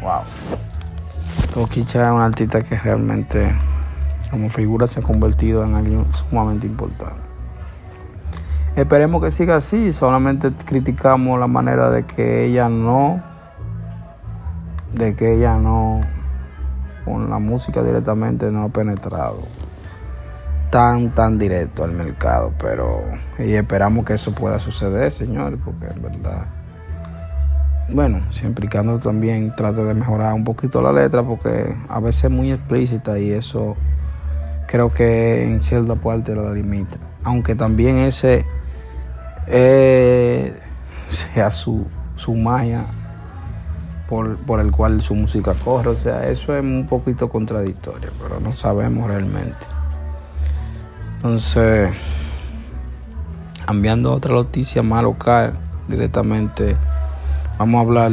wow. Toquicha es un artista que realmente como figura se ha convertido en alguien sumamente importante. Esperemos que siga así, solamente criticamos la manera de que ella no, de que ella no, con la música directamente no ha penetrado tan, tan directo al mercado, pero y esperamos que eso pueda suceder, señores, porque en verdad, bueno, siempre y cuando también trate de mejorar un poquito la letra, porque a veces es muy explícita y eso creo que en cierta parte lo limita. Aunque también ese eh, sea su, su magia por, por el cual su música corre, o sea, eso es un poquito contradictorio, pero no sabemos realmente. Entonces, cambiando otra noticia más local, directamente, vamos a hablar